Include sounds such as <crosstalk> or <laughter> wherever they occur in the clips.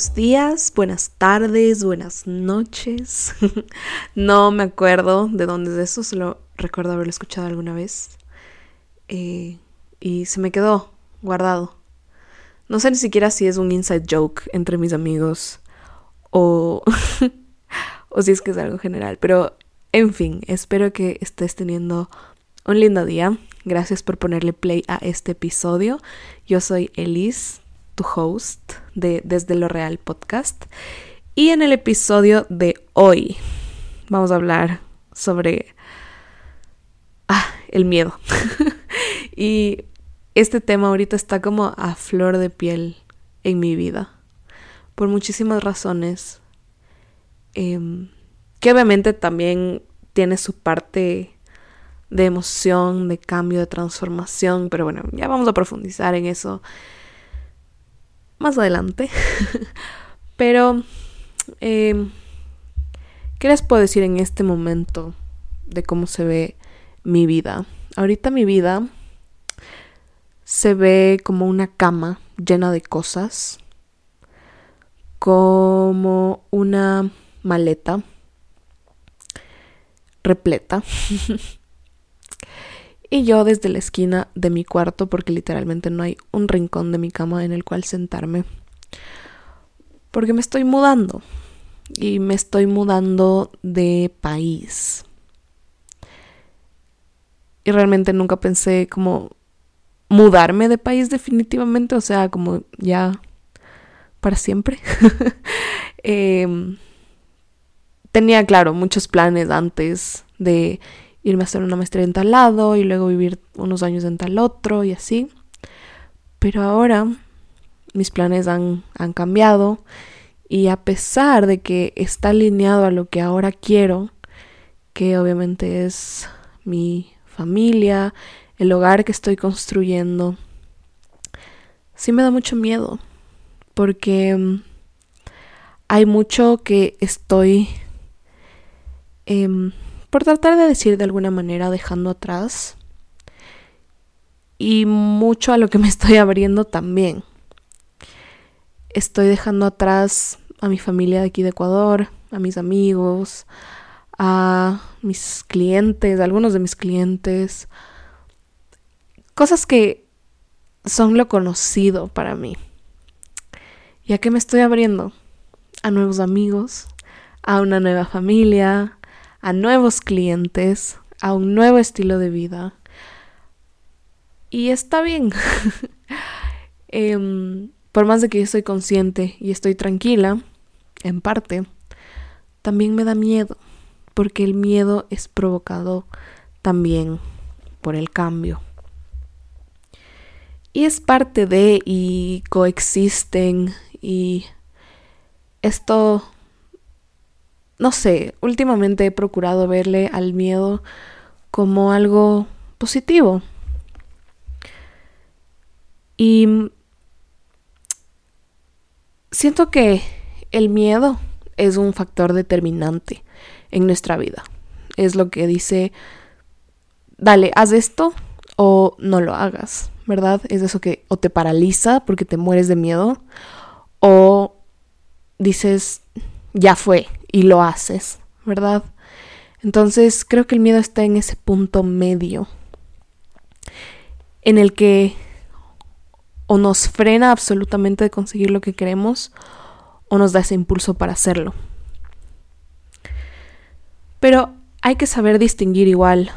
Buenos días, buenas tardes, buenas noches. <laughs> no me acuerdo de dónde es eso, solo recuerdo haberlo escuchado alguna vez. Eh, y se me quedó guardado. No sé ni siquiera si es un inside joke entre mis amigos o, <laughs> o si es que es algo general. Pero, en fin, espero que estés teniendo un lindo día. Gracias por ponerle play a este episodio. Yo soy Elise host de Desde lo Real podcast. Y en el episodio de hoy vamos a hablar sobre ah, el miedo. <laughs> y este tema ahorita está como a flor de piel en mi vida. Por muchísimas razones. Em, que obviamente también tiene su parte de emoción, de cambio, de transformación. Pero bueno, ya vamos a profundizar en eso más adelante. <laughs> Pero, em, ¿qué les puedo decir en este momento de cómo se ve mi vida? Ahorita mi vida se ve como una cama llena de cosas, como una maleta repleta. <laughs> y yo desde la esquina de mi cuarto, porque literalmente no hay un rincón de mi cama en el cual sentarme, porque me estoy mudando y me estoy mudando de país. Y realmente nunca pensé como mudarme de país definitivamente, o sea, como ya para siempre. <laughs> Em, tenía, claro, muchos planes antes de irme a hacer una maestría en tal lado y luego vivir unos años en tal otro y así. Pero ahora mis planes han, han cambiado y a pesar de que está alineado a lo que ahora quiero, que obviamente es mi familia, el hogar que estoy construyendo, sí me da mucho miedo porque mm, hay mucho que estoy eh, por tratar de decir de alguna manera dejando atrás y mucho a lo que me <laughs> estoy abriendo también. Estoy dejando atrás a mi familia de aquí de Ecuador, a mis amigos, a mis clientes, a algunos de mis clientes, cosas que son lo conocido para mí. ¿Y a qué me estoy abriendo? A nuevos amigos, a una nueva familia, a nuevos clientes, a un nuevo estilo de vida. Y está bien. <laughs> Em, por más de que yo estoy consciente y estoy tranquila, en parte, también me da miedo, porque el miedo es provocado también por el cambio. Y es parte de y coexisten y esto no sé, últimamente he procurado verle al miedo como algo positivo. Y siento que el miedo es un factor determinante en nuestra vida. Es lo que dice, dale, haz esto o no lo hagas, ¿verdad? Es eso que o te paraliza porque te mueres de miedo o dices, ya fue, y lo haces, ¿verdad? Entonces creo que el miedo está en ese punto medio en el que o nos frena absolutamente de conseguir lo que queremos o nos da ese impulso para hacerlo. Pero hay que saber distinguir igual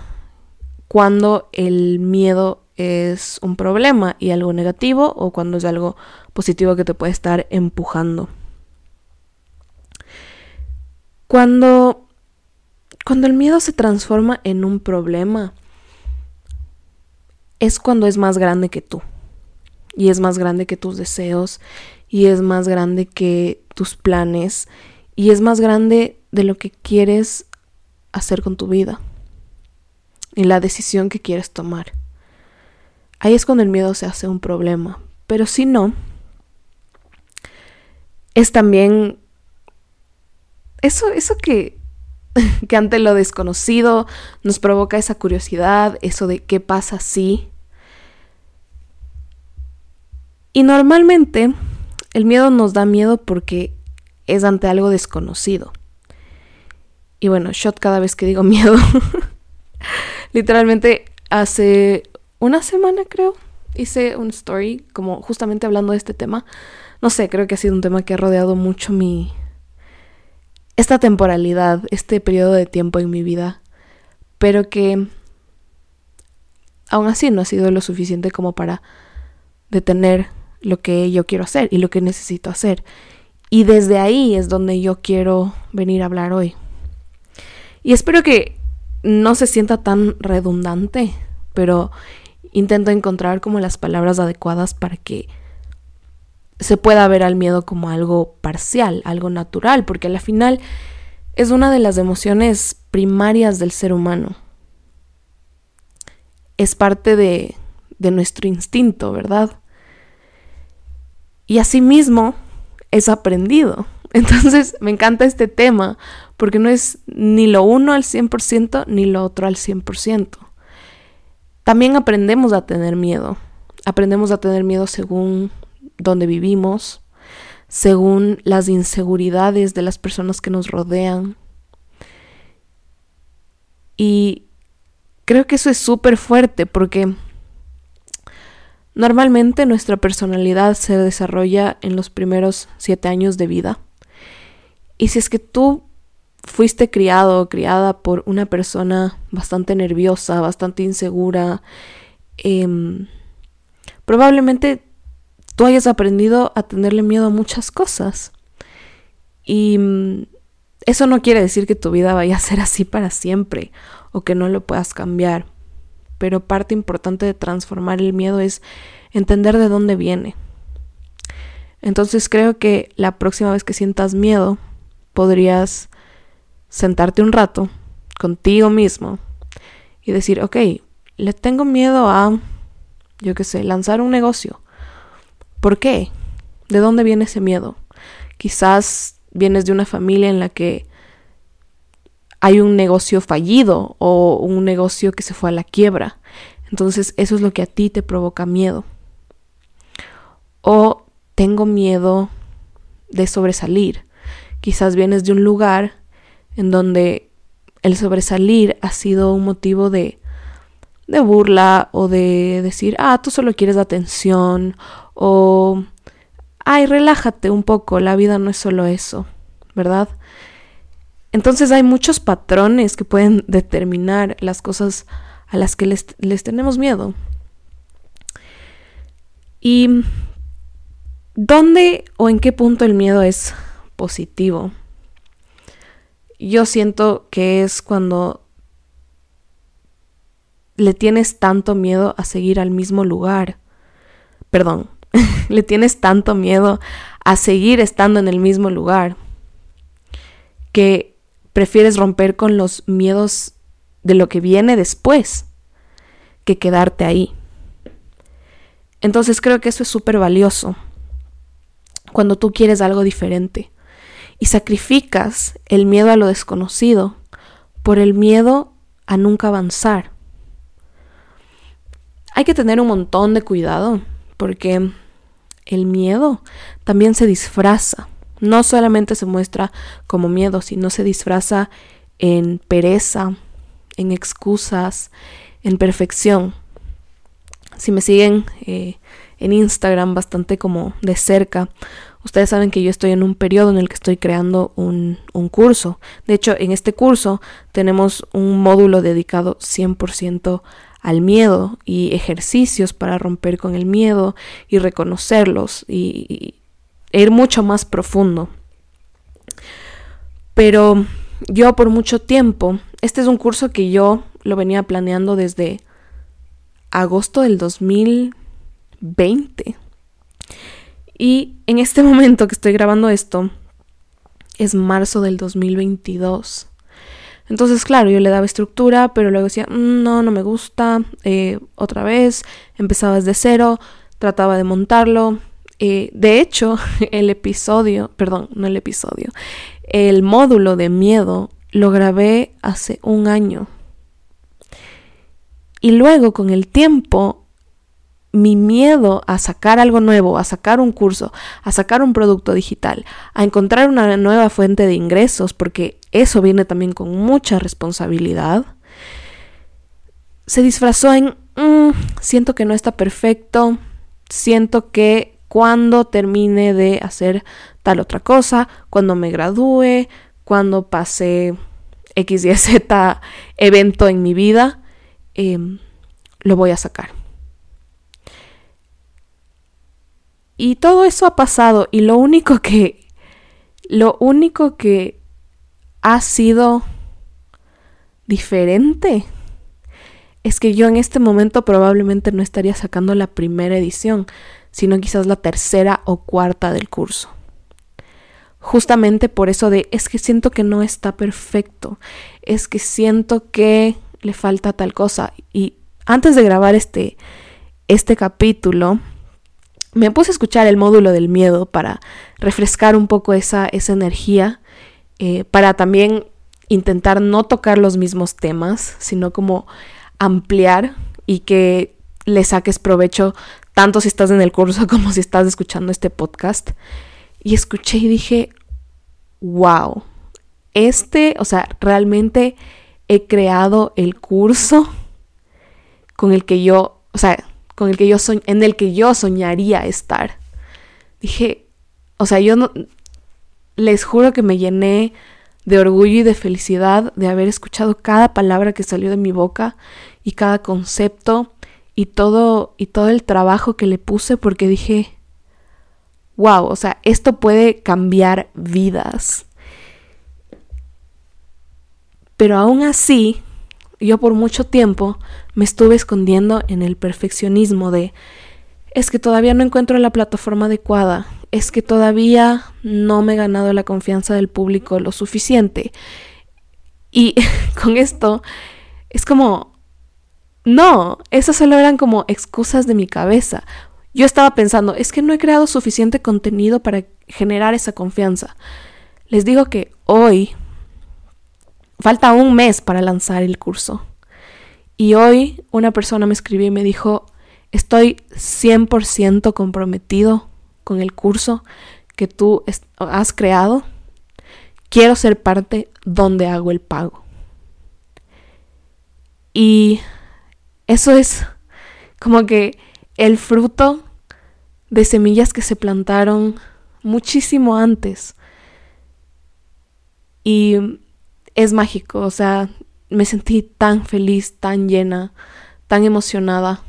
cuando el miedo es un problema y algo negativo o cuando es algo positivo que te puede estar empujando. Cuando, cuando el miedo se transforma en un problema, es cuando es más grande que tú. Y es más grande que tus deseos. Y es más grande que tus planes. Y es más grande de lo que quieres hacer con tu vida. Y la decisión que quieres tomar. Ahí es cuando el miedo se hace un problema. Pero si no, es también eso, eso que, <laughs> que ante lo desconocido nos provoca esa curiosidad, eso de qué pasa si. Y normalmente el miedo nos da miedo porque es ante algo desconocido. Y bueno, shot cada vez que digo <laughs> miedo. Literalmente hace una semana creo hice un story como justamente hablando de este tema. No sé, creo que ha sido un tema que ha rodeado mucho mi... esta temporalidad, este periodo de tiempo en mi vida. Pero que aún así no ha sido lo suficiente como para detener lo que yo quiero hacer y lo que necesito hacer. Y desde ahí es donde yo quiero venir a hablar hoy. Y espero que no se sienta tan redundante, pero intento encontrar como las palabras adecuadas para que se pueda ver al miedo como algo parcial, algo natural, porque al final es una de las emociones primarias del ser humano. Es parte de, de nuestro instinto, ¿verdad? Y asimismo es aprendido. <laughs> Entonces me encanta este tema porque no es ni lo uno al 100% ni lo otro al 100%. También aprendemos a tener miedo. Aprendemos a tener miedo según donde vivimos, según las inseguridades de las personas que nos rodean. Y creo que eso es súper fuerte porque normalmente nuestra personalidad se desarrolla en los primeros siete años de vida. Y si es que tú fuiste criado o criada por una persona bastante nerviosa, bastante insegura, em, probablemente tú hayas aprendido a tenerle miedo a muchas cosas. Y mm, eso no quiere decir que tu vida vaya a ser así para siempre o que no lo puedas cambiar. Pero parte importante de transformar el miedo es entender de dónde viene. Entonces creo que la próxima vez que sientas miedo, podrías sentarte un rato contigo mismo y decir, ok, le tengo miedo a, yo qué sé, lanzar un negocio. ¿Por qué? ¿De dónde viene ese miedo? Quizás vienes de una familia en la que hay un negocio fallido o un negocio que se fue a la quiebra. Entonces eso es lo que a ti te provoca miedo. O tengo miedo de sobresalir. Quizás vienes de un lugar en donde el sobresalir ha sido un motivo de, de burla o de decir, ah, tú solo quieres atención o, ay, relájate un poco, la vida no es solo eso, ¿verdad? Entonces hay muchos patrones que pueden determinar las cosas a las que les, les tenemos miedo. ¿Y dónde o en qué punto el miedo es positivo? yo siento que es cuando le tienes tanto miedo a seguir al mismo lugar. Perdón, <laughs> le tienes tanto miedo a seguir estando en el mismo lugar que prefieres romper con los miedos de lo que viene después que quedarte ahí. Entonces creo que eso es súper valioso cuando tú quieres algo diferente y sacrificas el miedo a lo desconocido por el miedo a nunca avanzar. Hay que tener un montón de cuidado porque el miedo también se disfraza. No solamente se muestra como miedo, sino se disfraza en pereza, en excusas, en perfección. Si me siguen eh, en Instagram bastante como de cerca, Ustedes saben que yo estoy en un periodo en el que estoy creando un, curso. De hecho, en este curso tenemos un módulo dedicado 100% al miedo y ejercicios para romper con el miedo y reconocerlos y, ir mucho más profundo. Pero yo por mucho tiempo, este es un curso que yo lo venía planeando desde agosto del 2020. Y en este <laughs> momento que estoy grabando esto, es marzo del 2022. Entonces, claro, yo le daba estructura, pero luego decía, mm, no, no me gusta, eh, otra vez, empezaba desde cero, trataba de montarlo. Eh, de hecho, <laughs> el episodio, perdón, no el episodio, el módulo de miedo lo grabé hace un año. Y luego, con el tiempo, mi miedo a sacar algo nuevo, a sacar un curso, a sacar un producto digital, a encontrar una nueva fuente de ingresos, porque eso viene también con mucha responsabilidad, se disfrazó en, mm, siento que no está perfecto, siento que cuando termine de hacer tal otra cosa, cuando me gradúe, cuando pase X, Y, <laughs> Z evento en mi vida, em, lo voy a sacar. Y todo eso ha pasado y lo único que, lo único que ha sido diferente es que yo en este momento probablemente no estaría sacando la primera edición, sino quizás la tercera o cuarta del curso. Justamente por eso de es que siento que no está perfecto, es que siento que le falta tal cosa. Y antes de grabar este, este capítulo, me puse a escuchar el módulo del miedo para refrescar un poco esa, esa energía, eh, para también intentar no tocar los mismos temas, sino como ampliar y que le saques provecho tanto si estás en el curso <laughs> como si estás escuchando este podcast. Y escuché y dije, wow, este, o sea, realmente he creado el curso con el que yo, o sea, con el que yo en el que yo soñaría estar. Dije, o sea, yo no les juro que me llené de orgullo y de felicidad de haber escuchado cada palabra que salió de mi boca y cada concepto y todo y todo el trabajo que le puse porque dije, wow, o sea, esto puede cambiar vidas. Pero aún así, yo por mucho tiempo me estuve escondiendo en el perfeccionismo de es que todavía no encuentro la plataforma adecuada, es que todavía no me he ganado la confianza del público lo suficiente. Y <laughs> con esto es como, no, esas solo eran como excusas de mi cabeza. Yo estaba pensando, es que no he creado suficiente contenido para generar esa confianza. Les digo que hoy falta un mes para lanzar el curso. Y hoy una persona me escribió y me dijo, estoy 100% comprometido con el curso que tú has creado. Quiero ser parte donde hago el pago. Y eso es como que el fruto de semillas que se plantaron muchísimo antes. Y es mágico, o sea, me sentí tan feliz, tan llena, tan emocionada,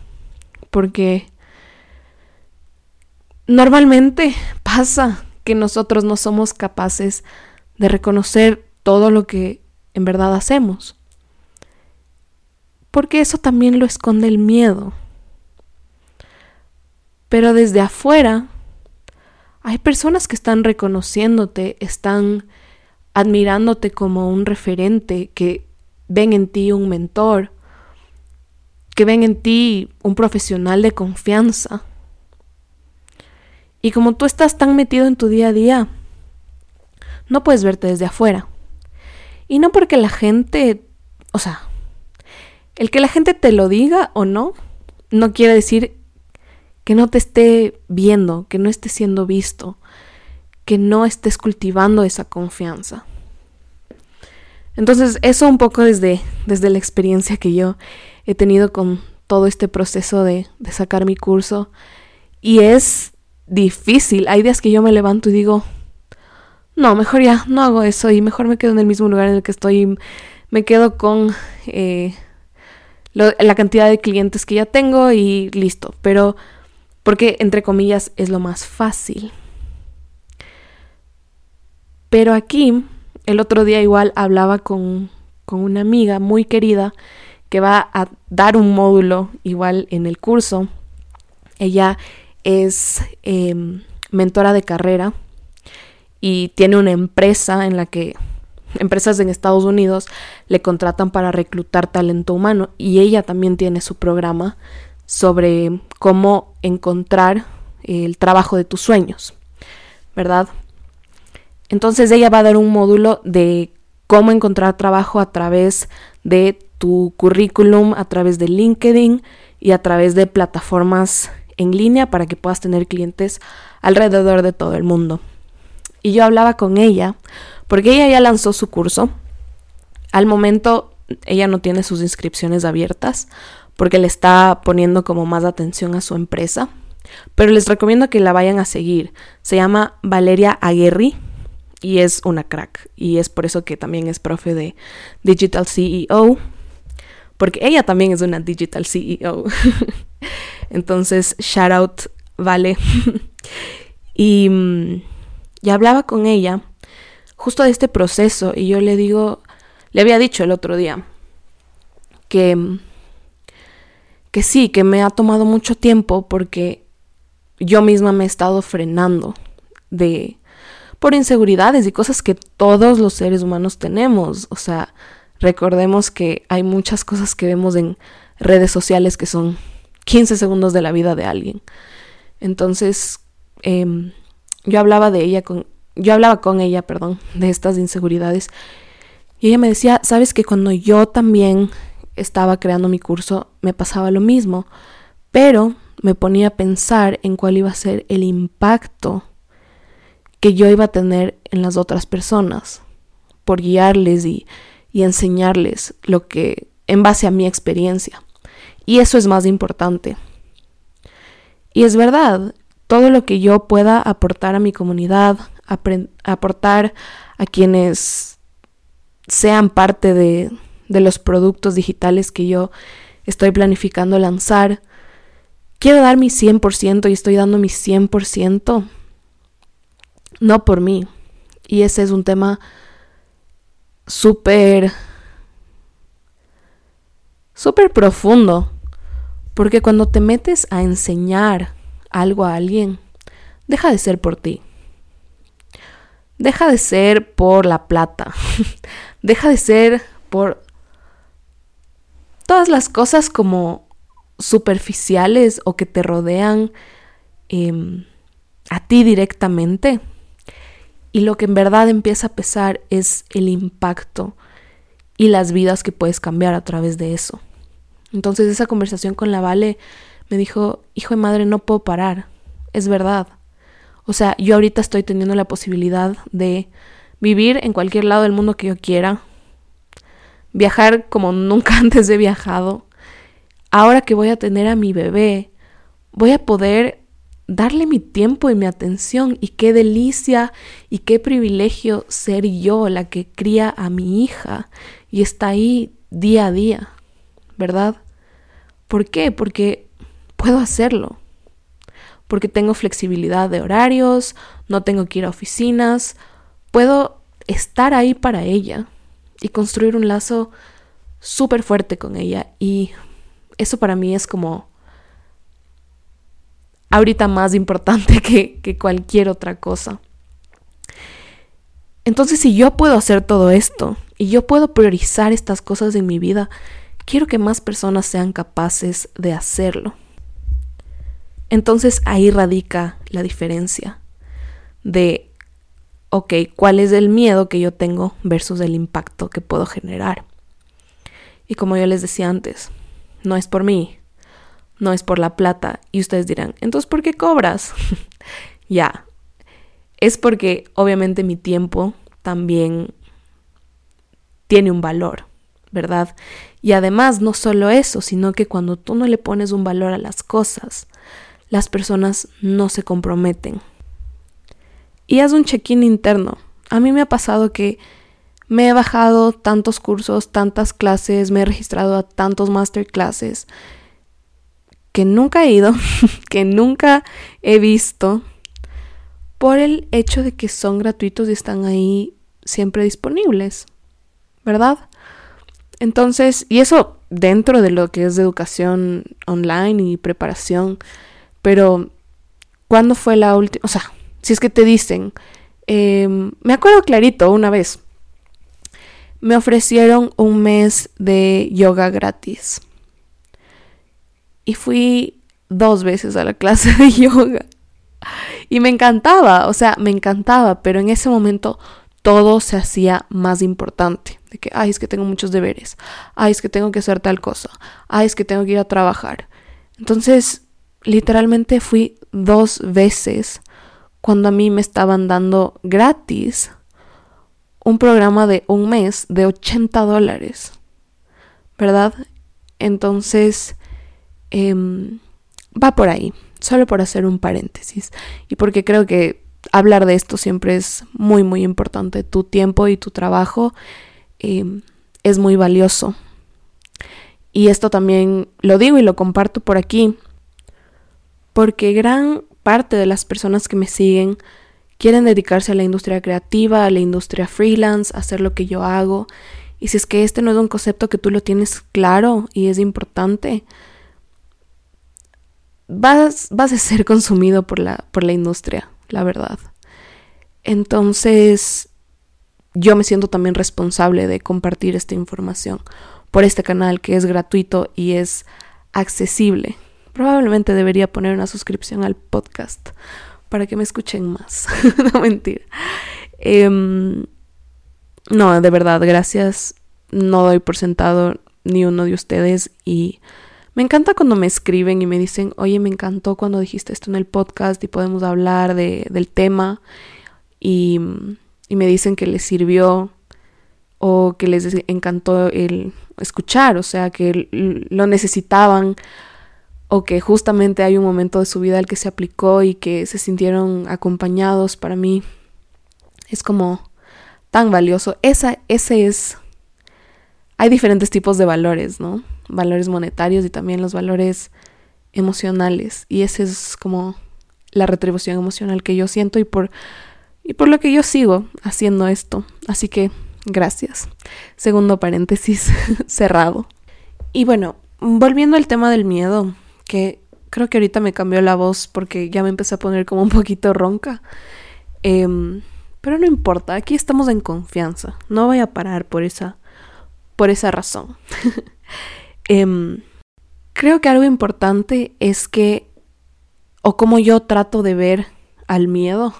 porque normalmente pasa que nosotros no somos capaces de reconocer todo lo que en verdad hacemos, porque eso también lo esconde el miedo. Pero desde afuera hay personas que están reconociéndote, están admirándote como un referente, que ven en ti un mentor, que ven en ti un profesional de confianza. Y como tú estás tan metido en tu día a día, no puedes verte desde afuera. Y no porque la gente, o sea, el que la gente te lo diga o no, no quiere decir que no te esté viendo, que no esté siendo visto, que no estés cultivando esa confianza. Entonces, eso un poco desde, desde la experiencia que yo he tenido con todo este proceso de, de sacar mi curso. Y es difícil. Hay días que yo me levanto y digo, no, mejor ya, no hago eso y mejor me quedo en el mismo lugar en el que estoy. Me quedo con eh, la cantidad de clientes que ya tengo y listo. Pero, porque entre comillas es lo más fácil. Pero aquí, el otro día igual hablaba con, una amiga muy querida que va a dar un módulo igual en el curso. Ella es em, mentora de carrera y tiene una empresa en la que empresas en Estados Unidos le contratan para reclutar talento humano y ella también tiene su programa sobre cómo encontrar el trabajo de tus sueños, ¿verdad? Entonces ella va a dar un módulo de cómo encontrar trabajo a través de tu currículum, a través de LinkedIn y a través de plataformas en línea para que puedas tener clientes alrededor de todo el mundo. Y yo hablaba con ella porque ella ya lanzó su curso. Al momento ella no tiene sus inscripciones abiertas porque le está poniendo como más atención a su empresa. Pero les recomiendo que la vayan a seguir. Se llama Valeria Aguerri y es una crack. Y es por eso que también es profe de Digital CEO. Porque ella también es una Digital CEO. <laughs> Entonces, shout out, Vale. <laughs> y, mm, y hablaba con ella justo de este proceso y yo le digo, le había dicho el otro día que, mm, que sí, que me ha tomado mucho tiempo porque yo misma me he estado frenando de por inseguridades y cosas que todos los seres humanos tenemos. O sea, recordemos que hay muchas cosas que vemos en redes sociales que son 15 segundos de la vida de alguien. Entonces, em, yo hablaba de ella con, yo hablaba con ella, perdón, <laughs> de estas inseguridades. Y ella me decía, sabes que cuando yo también estaba creando mi curso, me pasaba lo mismo, pero me ponía a pensar en cuál iba a ser el impacto que yo iba a tener en las otras personas por guiarles y, y enseñarles lo que en base a mi experiencia. Y eso es más importante. Y es verdad, todo lo que yo pueda aportar a mi comunidad, aportar a quienes sean parte de, de los productos digitales que yo estoy planificando lanzar, quiero dar mi 100% y estoy dando mi 100%, no por mí. Y ese es un tema súper, súper profundo, porque cuando te metes a enseñar algo a alguien, deja de ser por ti. Deja de ser por la plata. <laughs> deja de ser por todas las cosas como superficiales o que te rodean em, a ti directamente. Y lo que en verdad empieza a pesar es el impacto y las vidas que puedes cambiar a través de eso. Entonces esa conversación con la Vale me dijo, hijo de madre, no puedo parar. Es verdad. O sea, yo ahorita estoy teniendo la posibilidad de vivir en cualquier lado del mundo que yo quiera, viajar como nunca <laughs> antes he viajado. Ahora que voy a tener a mi bebé, voy a poder darle mi tiempo y mi atención y qué delicia y qué privilegio ser yo la que cría a mi hija y está ahí día a día, ¿verdad? ¿Por qué? Porque puedo hacerlo. Porque tengo flexibilidad de horarios, no tengo que ir a oficinas, puedo estar ahí para ella y construir un lazo súper fuerte con ella. Y eso para mí es como ahorita más importante <laughs> que, cualquier otra cosa. Entonces, si yo puedo hacer todo esto y yo puedo priorizar estas cosas en mi vida, quiero que más personas sean capaces de hacerlo. Entonces ahí radica la diferencia de, ok, ¿cuál es el miedo que yo tengo versus el impacto que puedo generar? Y como yo les decía antes, no es por mí, no es por la plata. Y ustedes dirán, entonces, ¿por qué cobras? <laughs> ya, es porque obviamente mi tiempo también tiene un valor. ¿verdad? Y además, no solo eso, sino que cuando tú no le pones un valor a las cosas, las personas no se comprometen. Y haz un check-in interno. A mí me ha pasado que me he bajado tantos cursos, tantas clases, me he registrado a tantos masterclasses que nunca he ido, <laughs> que nunca he visto, por el hecho de que son gratuitos y están ahí siempre disponibles, ¿verdad? Entonces, y eso dentro de lo que es educación online y preparación, pero ¿cuándo fue la última? O sea, si es que te dicen, em, me acuerdo clarito una vez, me ofrecieron un mes de yoga gratis. Y fui dos veces a la clase de <laughs> yoga. Y me encantaba, o sea, me encantaba, pero en ese momento todo se hacía más importante. De que, ay, es que tengo muchos deberes. Ay, es que tengo que hacer tal cosa. Ay, es que tengo que ir a trabajar. Entonces, literalmente fui dos veces cuando a mí me estaban dando gratis un programa de un mes de 80 dólares, ¿verdad? Entonces, em, va por ahí, solo por hacer un paréntesis y porque creo que hablar de esto siempre es muy, muy importante. Tu tiempo y tu trabajo em, es muy valioso. Y esto también lo digo y lo comparto por aquí, porque gran parte de las personas que me siguen quieren dedicarse a la industria creativa, a la industria freelance, a hacer lo que yo hago. Y si es que este no es un concepto que tú lo tienes claro y es importante, vas, vas a ser consumido por la, por la industria, la verdad. Entonces, yo me siento también responsable de compartir esta información por este canal que es gratuito y es accesible. Probablemente debería poner una suscripción al podcast para que me escuchen más. <laughs> no mentira. Em, no, de verdad, gracias. No doy por sentado ni uno de ustedes y me encanta cuando me escriben y me dicen, oye, me encantó cuando dijiste esto en el podcast y podemos hablar de, del tema y, y me dicen que les sirvió o que les encantó el escuchar, o sea, que lo necesitaban o que justamente hay un momento de su vida al que se aplicó y que se sintieron acompañados para mí. Es como tan valioso. Esa, ese es... Hay diferentes tipos de valores, ¿no? Valores monetarios y también los valores emocionales. Y ese es como la retribución emocional que yo siento y por, y por lo que yo sigo haciendo esto. Así que gracias. Segundo paréntesis <laughs> cerrado. Y bueno, volviendo al tema del miedo que creo que ahorita me cambió la voz porque ya me empecé a poner como un poquito ronca. Em, pero no importa, aquí estamos en confianza. No voy a parar por esa, por esa razón. <laughs> Em, creo que algo importante es que, o como yo trato de ver al miedo,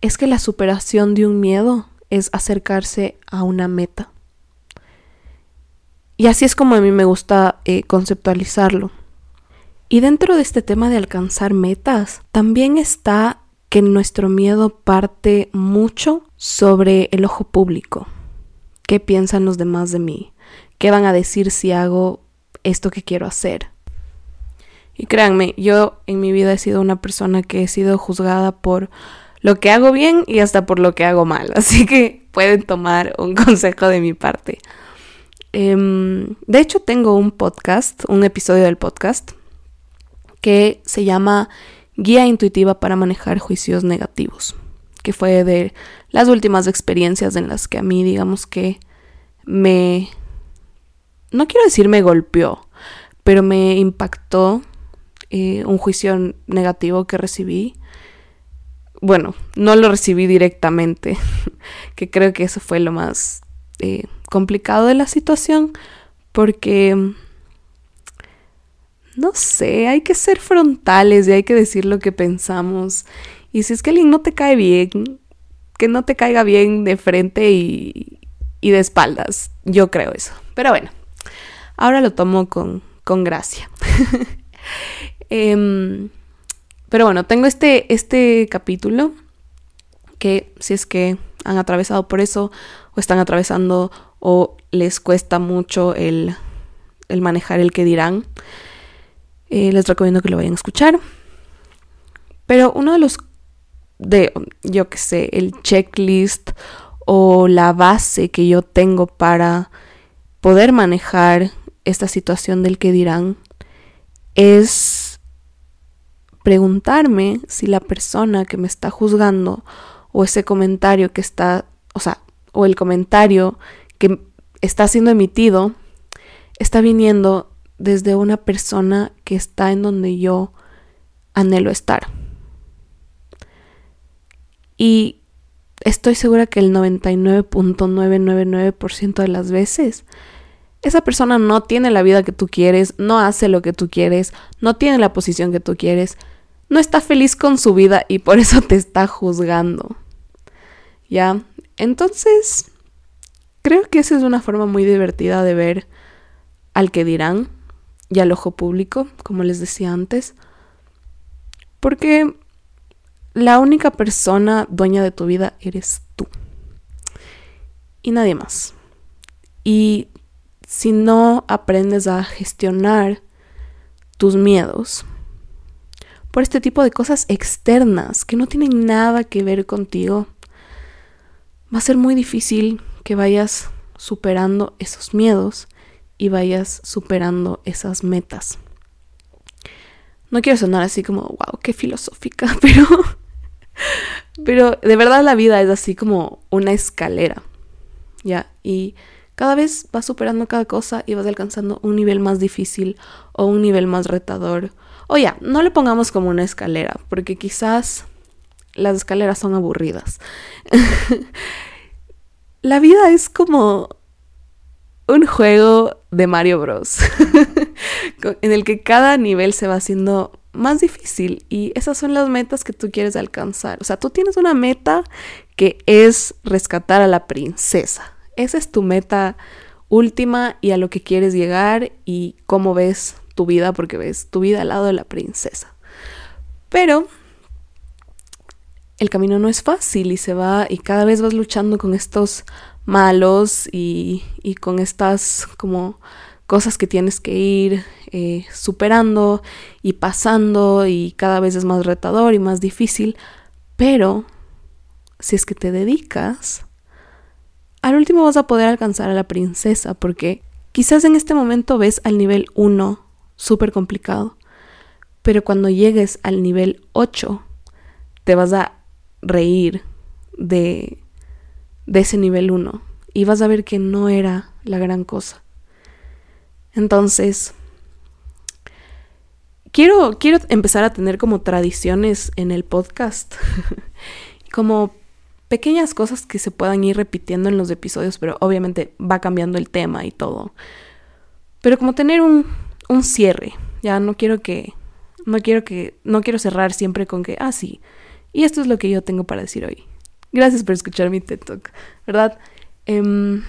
es que la superación de un miedo es acercarse a una meta. Y así es como a mí me gusta eh, conceptualizarlo. Y dentro de este tema de alcanzar metas, también está que nuestro miedo parte mucho sobre el ojo público. ¿Qué piensan los demás de mí? ¿Qué van a decir si hago esto que quiero hacer? Y créanme, yo en mi vida he sido una persona que he sido juzgada por lo que hago bien y hasta por lo que hago mal. <laughs> Así que pueden tomar un <laughs> consejo de mi parte. Em, de hecho, tengo un podcast, un episodio del podcast que se llama Guía Intuitiva para manejar juicios negativos, que fue de las últimas experiencias en las que a mí, digamos que me... No quiero decir me golpeó, pero me impactó eh, un juicio negativo que recibí. Bueno, no lo recibí directamente, <laughs> que creo que eso fue lo más eh, complicado de la situación, porque no sé, hay que ser frontales y hay que decir lo que pensamos. Y si es que alguien no te cae bien, que no te caiga bien de frente y, y de espaldas. Yo creo eso. Pero bueno, ahora lo tomo con, con gracia. <laughs> Em, pero bueno, tengo este, este capítulo que si es que han atravesado por eso o están atravesando o les cuesta mucho el, el manejar el que dirán, eh, les recomiendo que lo vayan a escuchar. Pero uno de los, de, yo que sé, el checklist o la base que yo tengo para poder manejar esta situación del que dirán es preguntarme si la persona que me está juzgando o ese comentario que está, o sea, o el comentario que está siendo emitido está viniendo desde una persona que está en donde yo anhelo estar. Y estoy segura que el 99.999% de las veces esa persona no tiene la vida que tú quieres, no hace lo que tú quieres, no tiene la posición que tú quieres, no está feliz con su vida y por eso te está juzgando. ¿Ya? Entonces, creo que esa es una forma muy divertida de ver al que dirán y al ojo público, como les decía antes, porque la única persona dueña de tu vida eres tú y nadie más. Y si no aprendes a gestionar tus miedos por este tipo de cosas externas que no tienen nada que ver contigo, va a ser muy difícil que vayas superando esos miedos y vayas superando esas metas. No quiero sonar así como, wow, qué filosófica, <laughs> pero, pero de verdad la vida es así como una escalera, ¿ya? Y cada vez vas superando cada cosa y vas alcanzando un nivel más difícil o un nivel más retador. O ya, no le pongamos como una escalera, porque quizás las escaleras son aburridas. <laughs> la vida es como un juego de Mario Bros. <laughs> en el que cada nivel se va haciendo más difícil y esas son las metas que tú quieres alcanzar. O sea, tú tienes una meta que es rescatar a la princesa. Esa es tu meta última y a lo que quieres llegar y cómo ves tu vida porque ves tu vida al lado de la princesa. Pero el camino no es fácil y se va y cada vez vas luchando con estos malos y, con estas como cosas que tienes que ir eh, superando y pasando y cada vez es más retador y más difícil, pero si es que te dedicas, al último vas a poder alcanzar a la princesa porque quizás en este momento ves al nivel 1 súper complicado, pero cuando llegues al nivel 8 te vas a reír de de ese nivel 1 y vas a ver que no era la gran cosa. Entonces, quiero, quiero empezar a tener como tradiciones en el podcast, <laughs> como pequeñas cosas que se puedan ir repitiendo en los episodios, pero obviamente va cambiando el tema y todo. Pero como tener un, un cierre, ya no quiero que, no quiero que, no quiero cerrar siempre con que, ah, sí, y esto es lo que yo tengo para decir hoy. Gracias por escuchar mi TED Talk, ¿verdad? Em,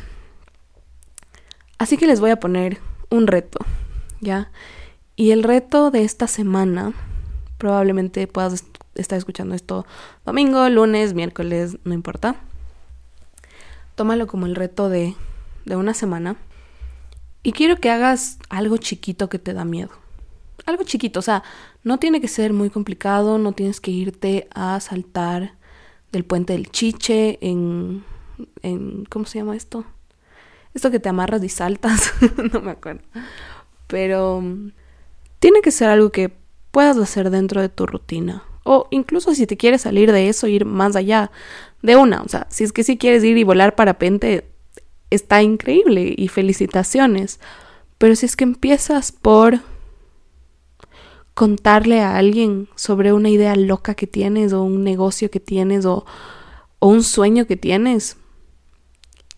así que les voy a poner un reto, ¿ya? Y el reto de esta semana, probablemente puedas estar escuchando esto domingo, lunes, miércoles, no importa. Tómalo como el reto de, de una semana. Y quiero que hagas algo chiquito que te da miedo. Algo chiquito, o sea, no tiene que ser muy complicado, no tienes que irte a saltar del puente del Chiche, en, en ¿cómo se llama esto? Esto que te amarras y saltas, <laughs> no me acuerdo. Pero mm, tiene que ser algo que puedas hacer dentro de tu rutina. O incluso si te quieres salir de eso, ir más allá de una. O sea, si es que si quieres ir y volar parapente, está increíble y felicitaciones. Pero si es que empiezas por contarle a alguien sobre una idea loca que tienes o un negocio que tienes o, un sueño que tienes,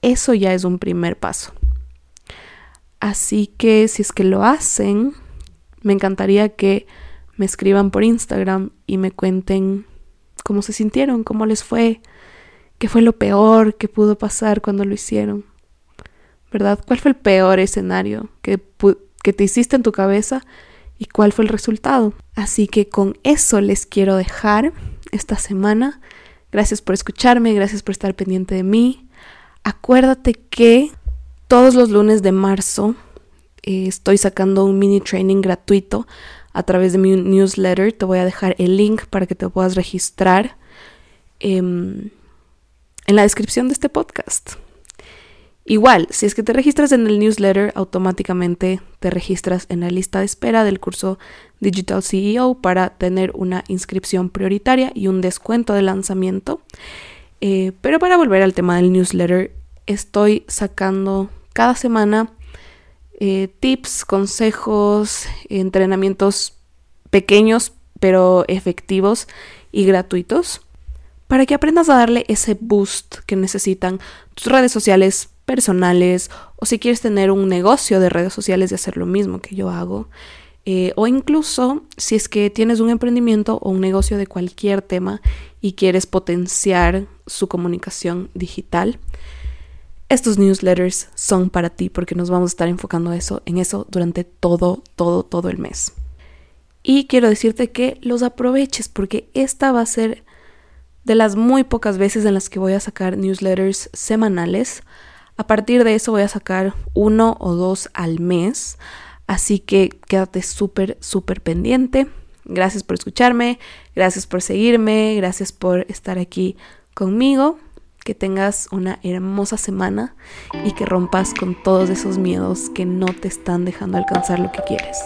eso ya es un primer paso. Así que si es que lo hacen, me encantaría que me escriban por Instagram y me cuenten cómo se sintieron, cómo les fue, qué fue lo peor que pudo pasar cuando lo hicieron. ¿Verdad? ¿Cuál fue el peor escenario que, que te hiciste en tu cabeza y cuál fue el resultado. Así que con eso les quiero dejar esta semana. Gracias por escucharme, gracias por estar pendiente de mí. Acuérdate que todos los lunes de marzo eh, estoy sacando un mini training gratuito a través de mi newsletter. Te voy a dejar el link para que te puedas registrar em, en la descripción de este podcast. Igual, si es que te registras en el newsletter, automáticamente te registras en la lista de espera del curso Digital CEO para tener una inscripción prioritaria y un descuento de lanzamiento. Eh, pero para volver al tema del newsletter, estoy sacando cada semana eh, tips, consejos, entrenamientos pequeños pero efectivos y gratuitos para que aprendas a darle ese boost que necesitan tus redes sociales personales o si quieres tener un negocio de redes sociales y hacer lo mismo que yo hago. Eh, o incluso si es que tienes un emprendimiento o un negocio de cualquier tema y quieres potenciar su comunicación digital. Estos newsletters son para ti porque nos vamos a estar enfocando eso, en eso durante todo, todo, todo el mes. Y quiero decirte que los aproveches porque esta va a ser de las muy pocas veces en las que voy a sacar newsletters semanales. A partir de eso voy a sacar uno o dos al mes. Así que quédate súper, súper pendiente. Gracias por escucharme, gracias por seguirme, gracias por estar aquí conmigo. Que tengas una hermosa semana y que rompas con todos esos miedos que no te están dejando alcanzar lo que quieres.